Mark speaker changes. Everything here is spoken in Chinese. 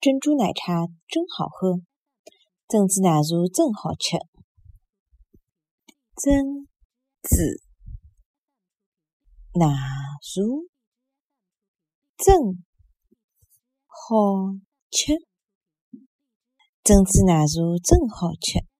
Speaker 1: 珍珠奶茶真好喝珍珠奶茶真好吃。珍珠奶茶真好吃。珍珠奶茶真好吃。